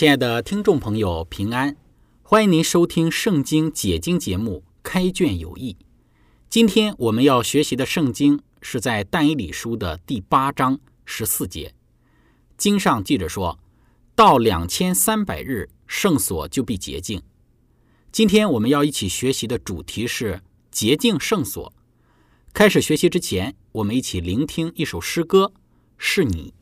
亲爱的听众朋友，平安！欢迎您收听《圣经解经》节目《开卷有益》。今天我们要学习的圣经是在但以理书的第八章十四节。经上记着说：“到两千三百日，圣所就必洁净。”今天我们要一起学习的主题是“洁净圣所”。开始学习之前，我们一起聆听一首诗歌，是你。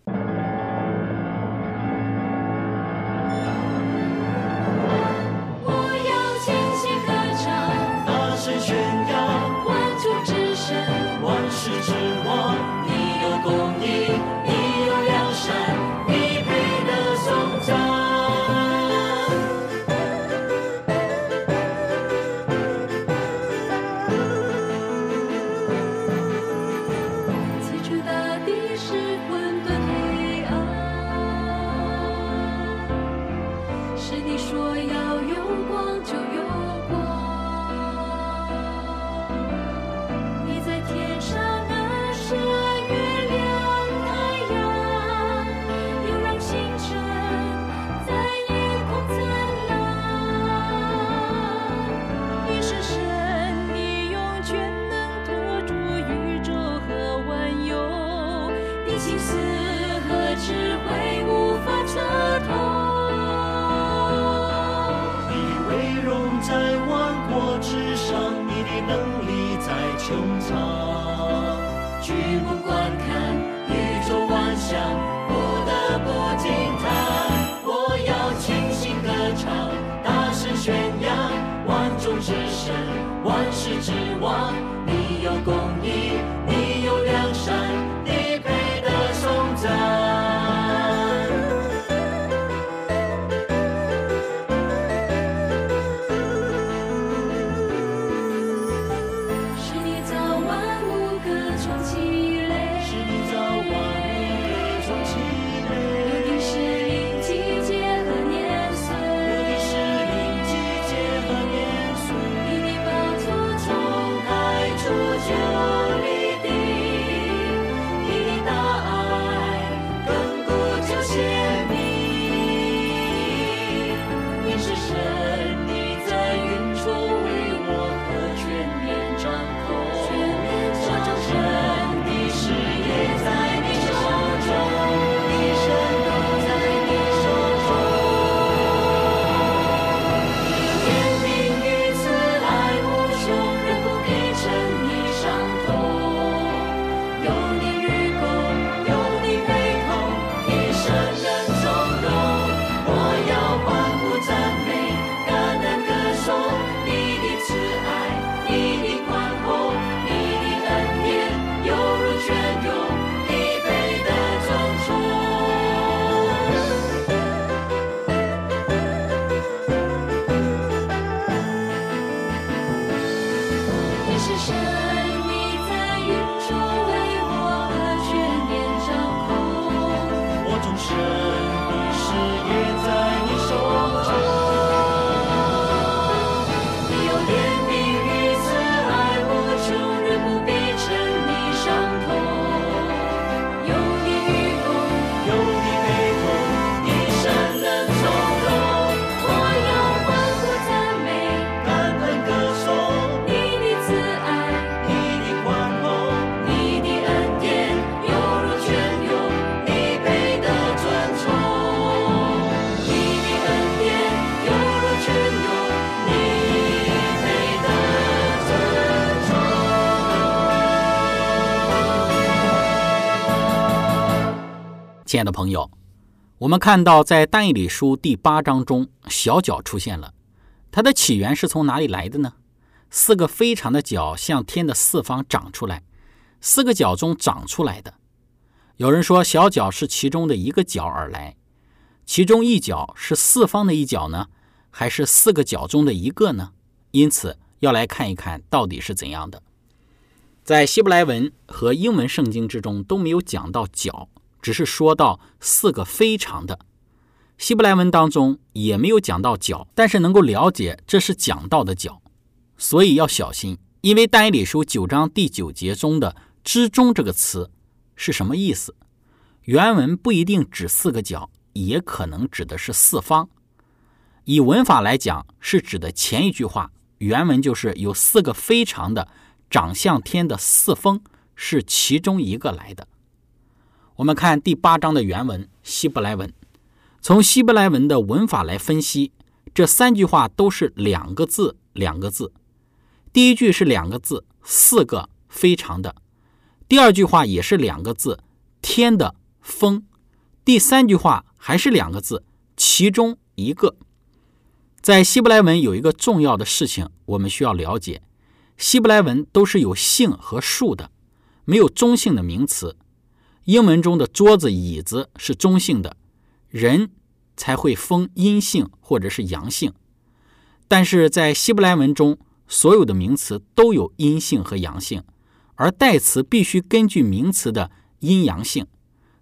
是我众生。亲爱的朋友，我们看到在但以理书第八章中，小角出现了，它的起源是从哪里来的呢？四个非常的角向天的四方长出来，四个角中长出来的。有人说小角是其中的一个角而来，其中一角是四方的一角呢，还是四个角中的一个呢？因此要来看一看到底是怎样的。在希伯来文和英文圣经之中都没有讲到角，只是说到四个非常的。希伯来文当中也没有讲到角，但是能够了解这是讲到的角。所以要小心，因为但以理书九章第九节中的“之中”这个词是什么意思？原文不一定指四个角，也可能指的是四方。以文法来讲，是指的前一句话，原文就是有四个非常的长向天的四风，是其中一个来的。我们看第八章的原文希伯来文，从希伯来文的文法来分析，这三句话都是两个字，两个字。第一句是两个字，四个非常的；第二句话也是两个字，天的风；第三句话还是两个字，其中一个。在希伯来文有一个重要的事情，我们需要了解：希伯来文都是有性和数的，没有中性的名词。英文中的桌子、椅子是中性的，人才会封阴性或者是阳性。但是在希伯来文中，所有的名词都有阴性和阳性，而代词必须根据名词的阴阳性。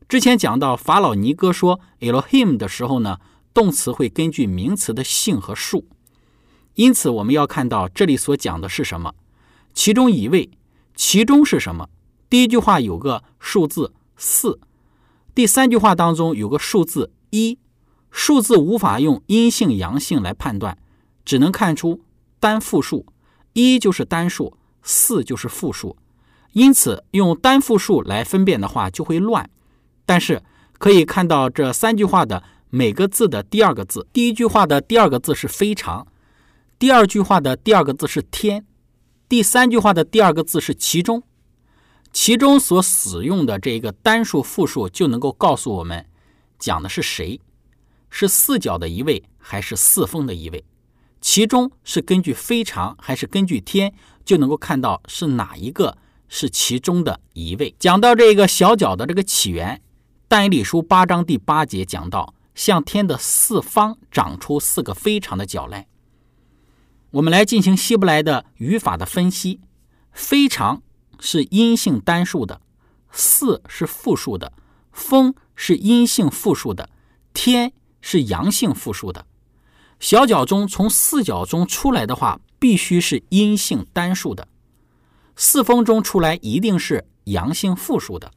之前讲到法老尼哥说 Elohim 的时候呢，动词会根据名词的性和数。因此，我们要看到这里所讲的是什么？其中一位，其中是什么？第一句话有个数字四，第三句话当中有个数字一。数字无法用阴性阳性来判断，只能看出单复数。一就是单数，四就是复数，因此用单复数来分辨的话就会乱。但是可以看到这三句话的每个字的第二个字，第一句话的第二个字是非常，第二句话的第二个字是天，第三句话的第二个字是其中，其中所使用的这一个单数复数就能够告诉我们讲的是谁，是四角的一位还是四风的一位。其中是根据非常还是根据天，就能够看到是哪一个是其中的一位。讲到这个小角的这个起源，但以理书八章第八节讲到，向天的四方长出四个非常的角来。我们来进行希伯来的语法的分析，非常是阴性单数的，四是复数的，风是阴性复数的，天是阳性复数的。小角中从四角中出来的话，必须是阴性单数的；四风中出来一定是阳性复数的。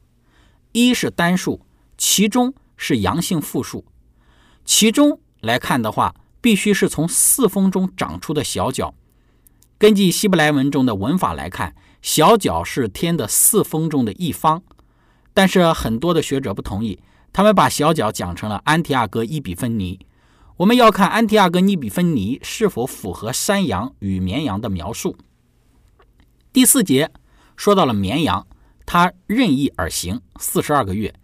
一是单数，其中是阳性复数。其中来看的话，必须是从四风中长出的小角。根据希伯来文中的文法来看，小角是天的四风中的一方。但是很多的学者不同意，他们把小角讲成了安提阿哥伊比芬尼。我们要看安提阿哥尼比芬尼是否符合山羊与绵羊的描述。第四节说到了绵羊，它任意而行四十二个月。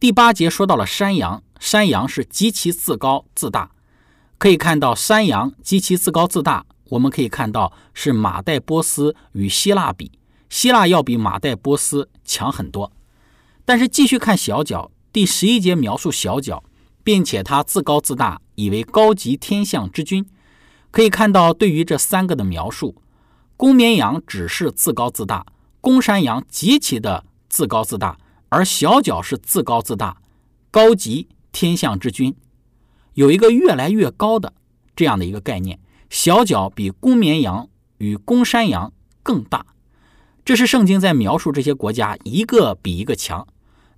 第八节说到了山羊，山羊是极其自高自大。可以看到山羊极其自高自大，我们可以看到是马代波斯与希腊比，希腊要比马代波斯强很多。但是继续看小角，第十一节描述小角。并且他自高自大，以为高级天象之君。可以看到，对于这三个的描述，公绵羊只是自高自大，公山羊极其的自高自大，而小角是自高自大，高级天象之君，有一个越来越高的这样的一个概念。小角比公绵羊与公山羊更大，这是圣经在描述这些国家一个比一个强。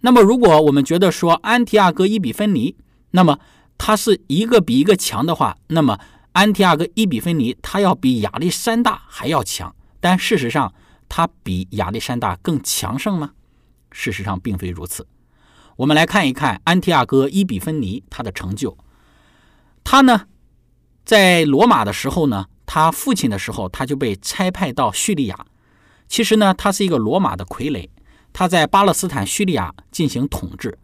那么，如果我们觉得说安提阿哥伊比芬尼，那么它是一个比一个强的话，那么安提阿哥伊比芬尼它要比亚历山大还要强，但事实上它比亚历山大更强盛吗？事实上并非如此。我们来看一看安提阿哥伊比芬尼他的成就。他呢，在罗马的时候呢，他父亲的时候他就被差派到叙利亚。其实呢，他是一个罗马的傀儡，他在巴勒斯坦叙利亚进行统治。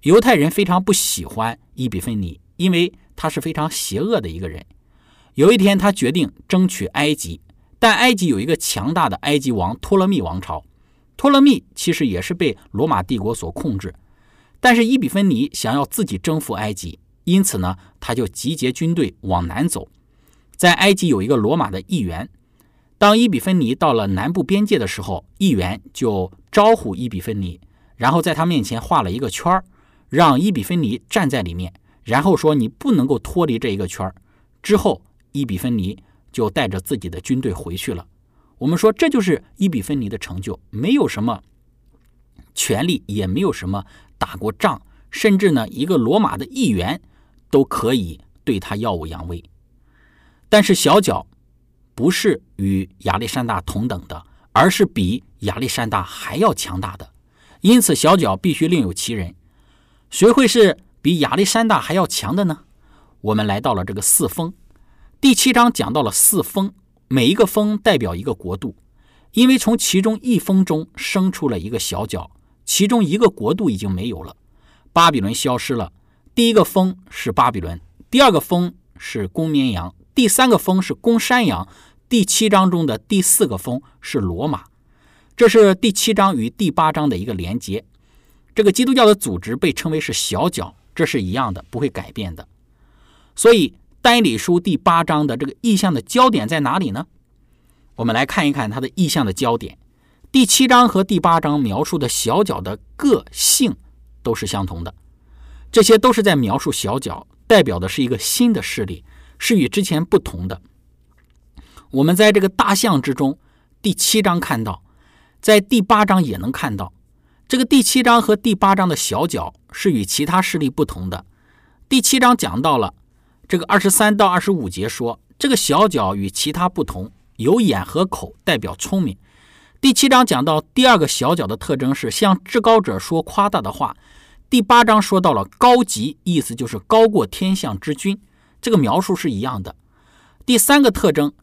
犹太人非常不喜欢伊比芬尼，因为他是非常邪恶的一个人。有一天，他决定争取埃及，但埃及有一个强大的埃及王托勒密王朝。托勒密其实也是被罗马帝国所控制，但是伊比芬尼想要自己征服埃及，因此呢，他就集结军队往南走。在埃及有一个罗马的议员，当伊比芬尼到了南部边界的时候，议员就招呼伊比芬尼，然后在他面前画了一个圈儿，让伊比芬尼站在里面，然后说你不能够脱离这一个圈儿。之后。伊比芬尼就带着自己的军队回去了。我们说，这就是伊比芬尼的成就，没有什么权力，也没有什么打过仗，甚至呢，一个罗马的议员都可以对他耀武扬威。但是小脚不是与亚历山大同等的，而是比亚历山大还要强大的。因此，小脚必须另有其人。谁会是比亚历山大还要强的呢？我们来到了这个四峰。第七章讲到了四封，每一个封代表一个国度，因为从其中一封中生出了一个小角，其中一个国度已经没有了，巴比伦消失了。第一个封是巴比伦，第二个封是公绵羊，第三个峰是公山羊，第七章中的第四个峰是罗马。这是第七章与第八章的一个连接。这个基督教的组织被称为是小角，这是一样的，不会改变的。所以。单理书第八章的这个意象的焦点在哪里呢？我们来看一看它的意象的焦点。第七章和第八章描述的小角的个性都是相同的，这些都是在描述小角，代表的是一个新的势力，是与之前不同的。我们在这个大象之中，第七章看到，在第八章也能看到，这个第七章和第八章的小角是与其他势力不同的。第七章讲到了。这个二十三到二十五节说，这个小角与其他不同，有眼和口，代表聪明。第七章讲到第二个小角的特征是向至高者说夸大的话。第八章说到了高级，意思就是高过天象之君，这个描述是一样的。第三个特征，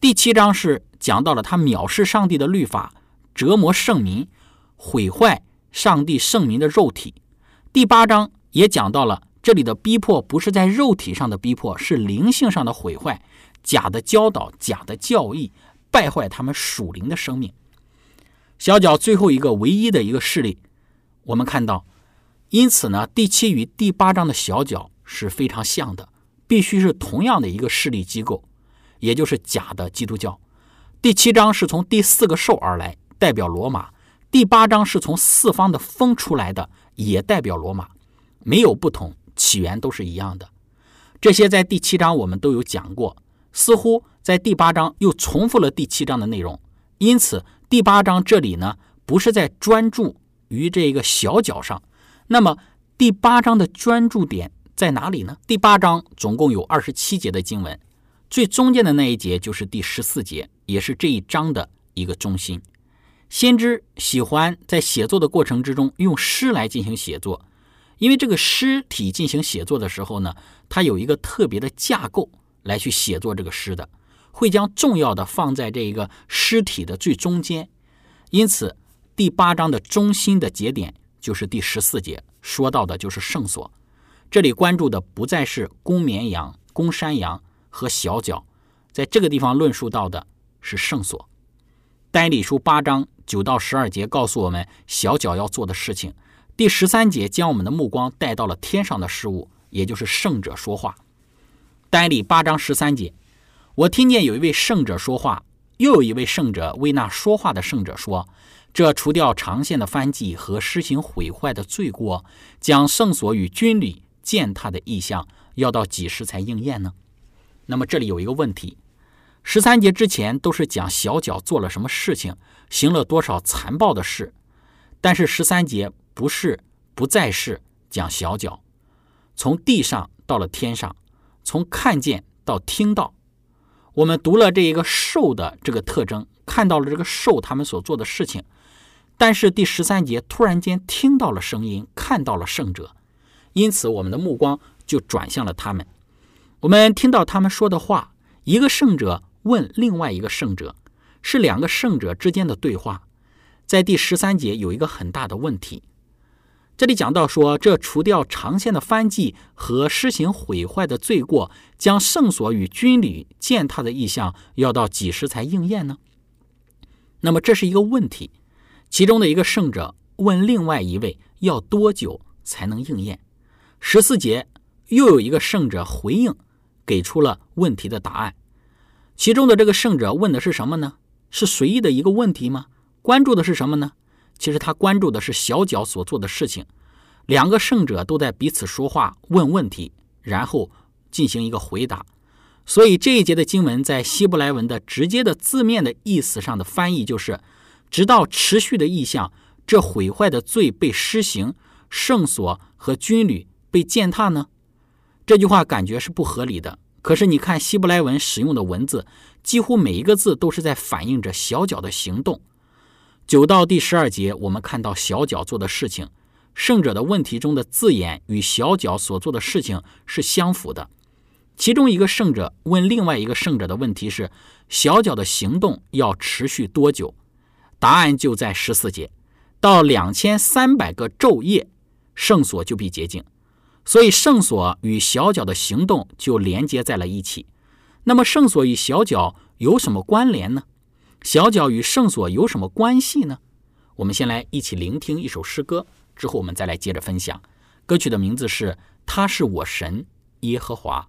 第七章是讲到了他藐视上帝的律法，折磨圣民，毁坏上帝圣民的肉体。第八章也讲到了。这里的逼迫不是在肉体上的逼迫，是灵性上的毁坏，假的教导、假的教义，败坏他们属灵的生命。小角最后一个唯一的一个事例，我们看到，因此呢，第七与第八章的小角是非常像的，必须是同样的一个势力机构，也就是假的基督教。第七章是从第四个兽而来，代表罗马；第八章是从四方的风出来的，也代表罗马，没有不同。起源都是一样的，这些在第七章我们都有讲过，似乎在第八章又重复了第七章的内容。因此，第八章这里呢不是在专注于这个小角上。那么，第八章的专注点在哪里呢？第八章总共有二十七节的经文，最中间的那一节就是第十四节，也是这一章的一个中心。先知喜欢在写作的过程之中用诗来进行写作。因为这个诗体进行写作的时候呢，它有一个特别的架构来去写作这个诗的，会将重要的放在这一个诗体的最中间。因此，第八章的中心的节点就是第十四节，说到的就是圣所。这里关注的不再是公绵羊、公山羊和小角，在这个地方论述到的是圣所。单理书八章九到十二节告诉我们小角要做的事情。第十三节将我们的目光带到了天上的事物，也就是圣者说话。单里八章十三节，我听见有一位圣者说话，又有一位圣者为那说话的圣者说：“这除掉长线的翻记和施行毁坏的罪过，将圣所与军旅践踏的意象，要到几时才应验呢？”那么这里有一个问题：十三节之前都是讲小脚做了什么事情，行了多少残暴的事，但是十三节。不是，不再是讲小脚，从地上到了天上，从看见到听到。我们读了这一个兽的这个特征，看到了这个兽他们所做的事情。但是第十三节突然间听到了声音，看到了圣者，因此我们的目光就转向了他们。我们听到他们说的话，一个圣者问另外一个圣者，是两个圣者之间的对话。在第十三节有一个很大的问题。这里讲到说，这除掉长线的藩纪和施行毁坏的罪过，将圣所与军旅践踏的意象，要到几时才应验呢？那么这是一个问题。其中的一个圣者问另外一位，要多久才能应验？十四节又有一个圣者回应，给出了问题的答案。其中的这个圣者问的是什么呢？是随意的一个问题吗？关注的是什么呢？其实他关注的是小脚所做的事情。两个圣者都在彼此说话、问问题，然后进行一个回答。所以这一节的经文在希伯来文的直接的字面的意思上的翻译就是：直到持续的意象，这毁坏的罪被施行，圣所和军旅被践踏呢？这句话感觉是不合理的。可是你看希伯来文使用的文字，几乎每一个字都是在反映着小脚的行动。九到第十二节，我们看到小脚做的事情。圣者的问题中的字眼与小脚所做的事情是相符的。其中一个圣者问另外一个圣者的问题是：小脚的行动要持续多久？答案就在十四节，到两千三百个昼夜，圣所就必洁净。所以圣所与小脚的行动就连接在了一起。那么圣所与小脚有什么关联呢？小脚与圣所有什么关系呢？我们先来一起聆听一首诗歌，之后我们再来接着分享。歌曲的名字是《他是我神耶和华》。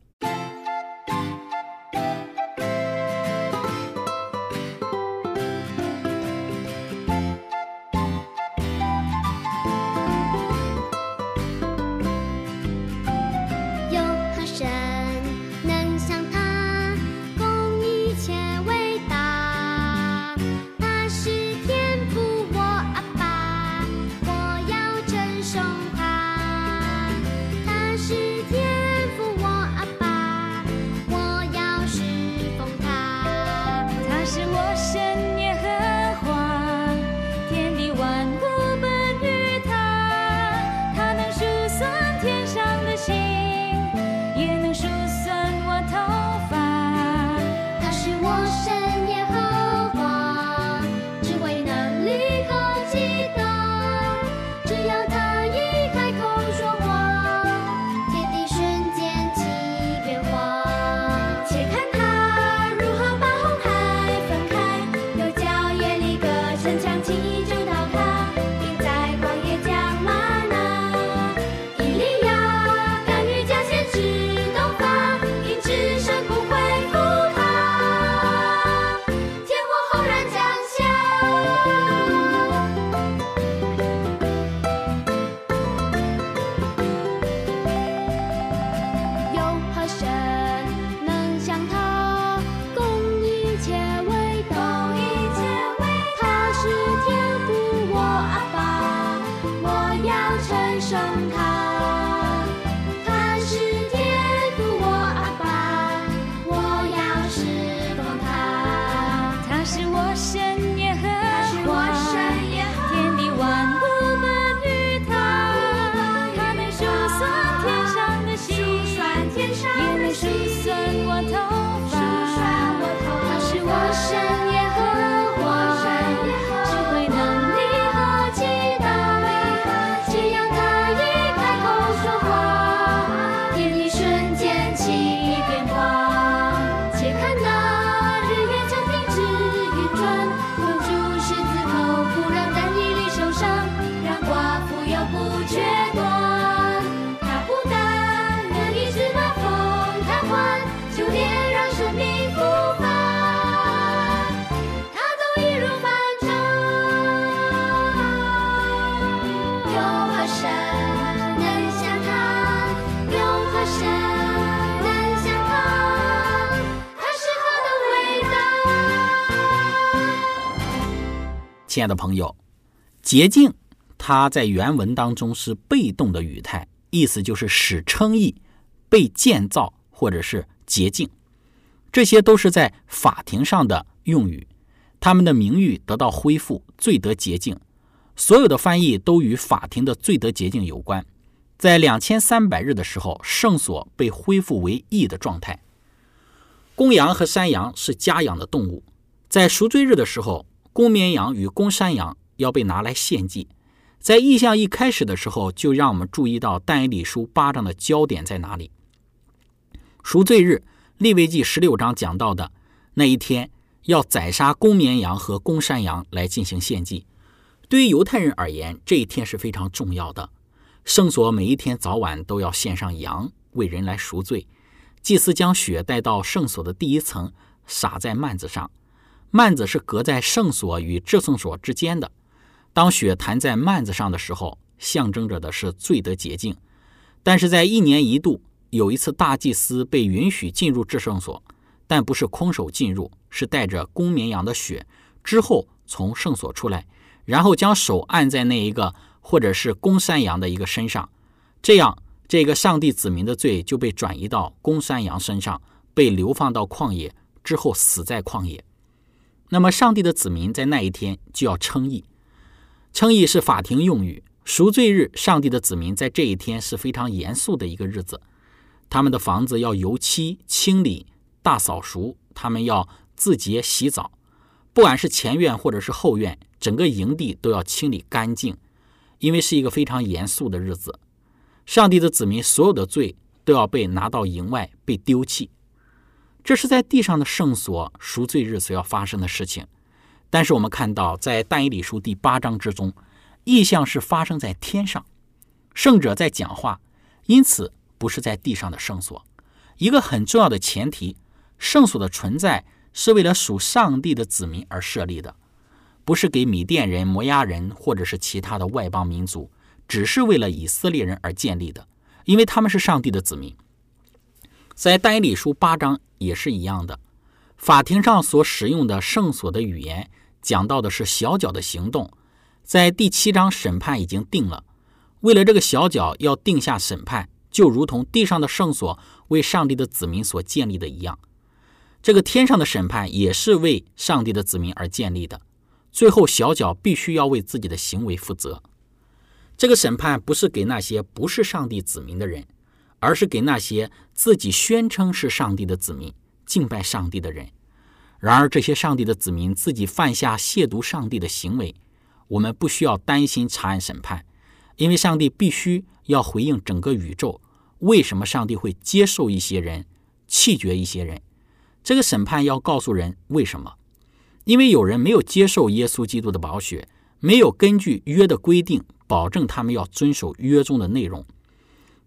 亲爱的朋友，洁净，它在原文当中是被动的语态，意思就是使称义、被建造或者是洁净，这些都是在法庭上的用语。他们的名誉得到恢复，罪得洁净。所有的翻译都与法庭的罪得洁净有关。在两千三百日的时候，圣所被恢复为义的状态。公羊和山羊是家养的动物，在赎罪日的时候。公绵羊与公山羊要被拿来献祭，在意象一开始的时候，就让我们注意到但以理书八章的焦点在哪里。赎罪日，利未记十六章讲到的那一天，要宰杀公绵羊和公山羊来进行献祭。对于犹太人而言，这一天是非常重要的。圣所每一天早晚都要献上羊，为人来赎罪。祭司将血带到圣所的第一层，撒在幔子上。幔子是隔在圣所与至圣所之间的。当血弹在幔子上的时候，象征着的是罪得洁净。但是在一年一度，有一次大祭司被允许进入至圣所，但不是空手进入，是带着公绵羊的血，之后从圣所出来，然后将手按在那一个。或者是公山羊的一个身上，这样这个上帝子民的罪就被转移到公山羊身上，被流放到旷野之后死在旷野。那么上帝的子民在那一天就要称义，称义是法庭用语。赎罪日，上帝的子民在这一天是非常严肃的一个日子，他们的房子要油漆、清理、大扫除，他们要自洁洗澡，不管是前院或者是后院，整个营地都要清理干净。因为是一个非常严肃的日子，上帝的子民所有的罪都要被拿到营外被丢弃，这是在地上的圣所赎罪日所要发生的事情。但是我们看到，在但以理书第八章之中，意象是发生在天上，圣者在讲话，因此不是在地上的圣所。一个很重要的前提，圣所的存在是为了属上帝的子民而设立的。不是给米甸人、摩押人或者是其他的外邦民族，只是为了以色列人而建立的，因为他们是上帝的子民。在但以理书八章也是一样的，法庭上所使用的圣所的语言，讲到的是小脚的行动。在第七章审判已经定了，为了这个小脚要定下审判，就如同地上的圣所为上帝的子民所建立的一样，这个天上的审判也是为上帝的子民而建立的。最后，小脚必须要为自己的行为负责。这个审判不是给那些不是上帝子民的人，而是给那些自己宣称是上帝的子民、敬拜上帝的人。然而，这些上帝的子民自己犯下亵渎上帝的行为，我们不需要担心查案审判，因为上帝必须要回应整个宇宙。为什么上帝会接受一些人，弃绝一些人？这个审判要告诉人为什么。因为有人没有接受耶稣基督的宝血，没有根据约的规定保证他们要遵守约中的内容。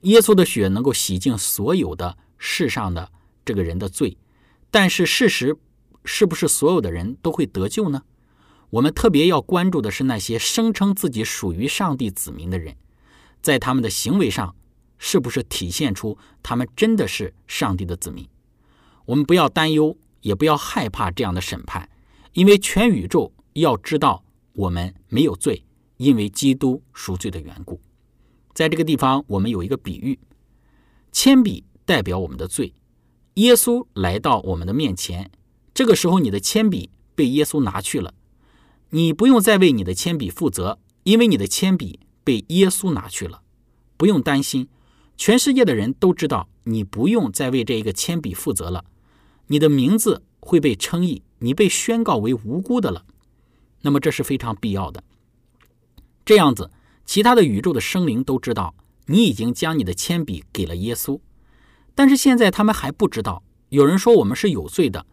耶稣的血能够洗净所有的世上的这个人的罪，但是事实是不是所有的人都会得救呢？我们特别要关注的是那些声称自己属于上帝子民的人，在他们的行为上是不是体现出他们真的是上帝的子民？我们不要担忧，也不要害怕这样的审判。因为全宇宙要知道我们没有罪，因为基督赎罪的缘故。在这个地方，我们有一个比喻：铅笔代表我们的罪，耶稣来到我们的面前，这个时候你的铅笔被耶稣拿去了，你不用再为你的铅笔负责，因为你的铅笔被耶稣拿去了，不用担心。全世界的人都知道你不用再为这一个铅笔负责了，你的名字会被称义。你被宣告为无辜的了，那么这是非常必要的。这样子，其他的宇宙的生灵都知道你已经将你的铅笔给了耶稣，但是现在他们还不知道。有人说我们是有罪的，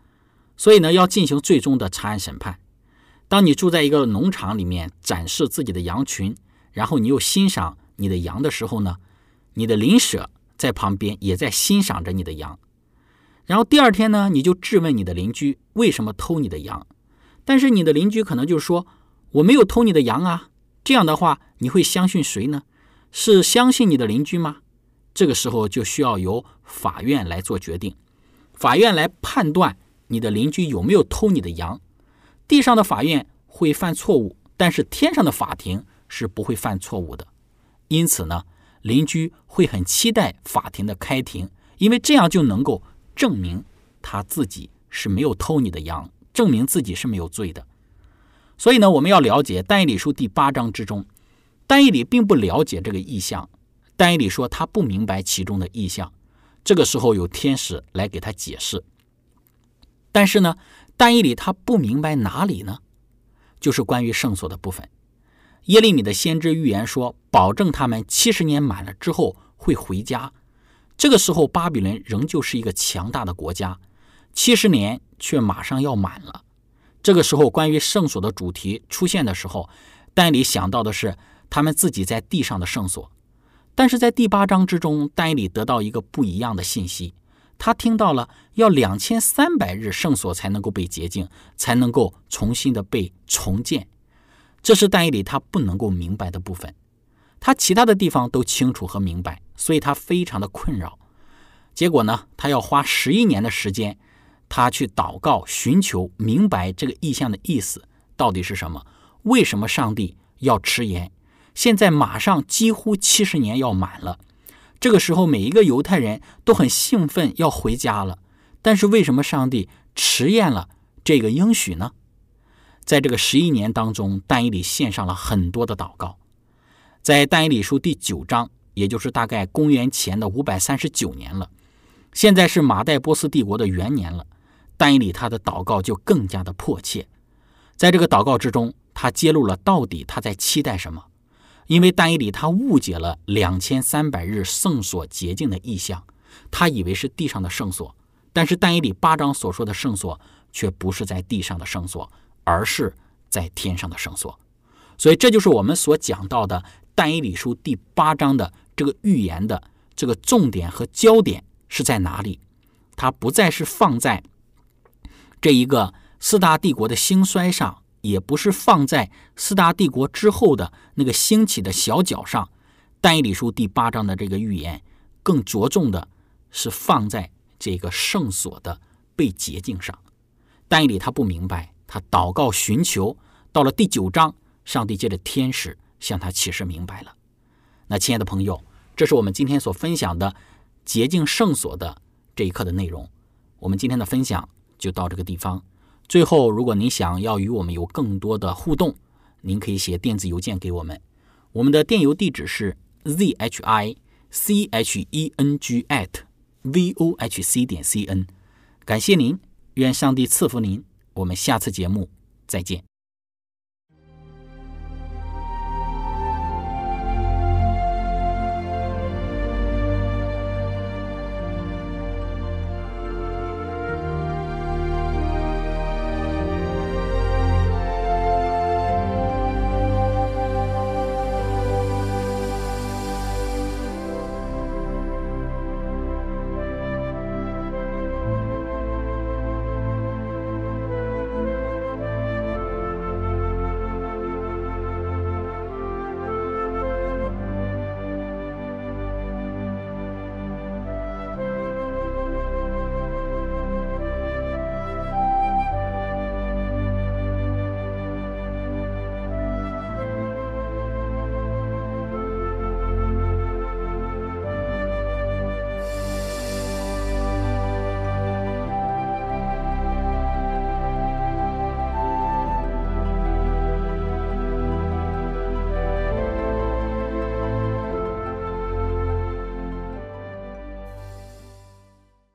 所以呢要进行最终的查案审判。当你住在一个农场里面展示自己的羊群，然后你又欣赏你的羊的时候呢，你的邻舍在旁边也在欣赏着你的羊。然后第二天呢，你就质问你的邻居为什么偷你的羊，但是你的邻居可能就说我没有偷你的羊啊。这样的话，你会相信谁呢？是相信你的邻居吗？这个时候就需要由法院来做决定，法院来判断你的邻居有没有偷你的羊。地上的法院会犯错误，但是天上的法庭是不会犯错误的。因此呢，邻居会很期待法庭的开庭，因为这样就能够。证明他自己是没有偷你的羊，证明自己是没有罪的。所以呢，我们要了解《但以理书》第八章之中，但以理并不了解这个意象。但以理说他不明白其中的意象。这个时候有天使来给他解释。但是呢，但以理他不明白哪里呢？就是关于圣所的部分。耶利米的先知预言说，保证他们七十年满了之后会回家。这个时候，巴比伦仍旧是一个强大的国家，七十年却马上要满了。这个时候，关于圣所的主题出现的时候，丹里想到的是他们自己在地上的圣所。但是在第八章之中，丹里得到一个不一样的信息，他听到了要两千三百日圣所才能够被洁净，才能够重新的被重建。这是丹里他不能够明白的部分。他其他的地方都清楚和明白，所以他非常的困扰。结果呢，他要花十一年的时间，他去祷告，寻求明白这个意象的意思到底是什么？为什么上帝要迟延？现在马上几乎七十年要满了，这个时候每一个犹太人都很兴奋要回家了，但是为什么上帝迟延了这个应许呢？在这个十一年当中，但以理献上了很多的祷告。在但以理书第九章，也就是大概公元前的五百三十九年了，现在是马代波斯帝国的元年了。但以理他的祷告就更加的迫切，在这个祷告之中，他揭露了到底他在期待什么。因为但以理他误解了两千三百日圣所洁净的意象，他以为是地上的圣所，但是但以理八章所说的圣所却不是在地上的圣所，而是在天上的圣所。所以这就是我们所讲到的。但以理书第八章的这个预言的这个重点和焦点是在哪里？它不再是放在这一个四大帝国的兴衰上，也不是放在四大帝国之后的那个兴起的小角上。但以理书第八章的这个预言更着重的是放在这个圣所的被洁净上。但以理他不明白，他祷告寻求，到了第九章，上帝借着天使。向他启示明白了。那亲爱的朋友，这是我们今天所分享的洁净圣所的这一课的内容。我们今天的分享就到这个地方。最后，如果您想要与我们有更多的互动，您可以写电子邮件给我们。我们的电邮地址是 z h i c h e n g at v o h c 点 c n。感谢您，愿上帝赐福您。我们下次节目再见。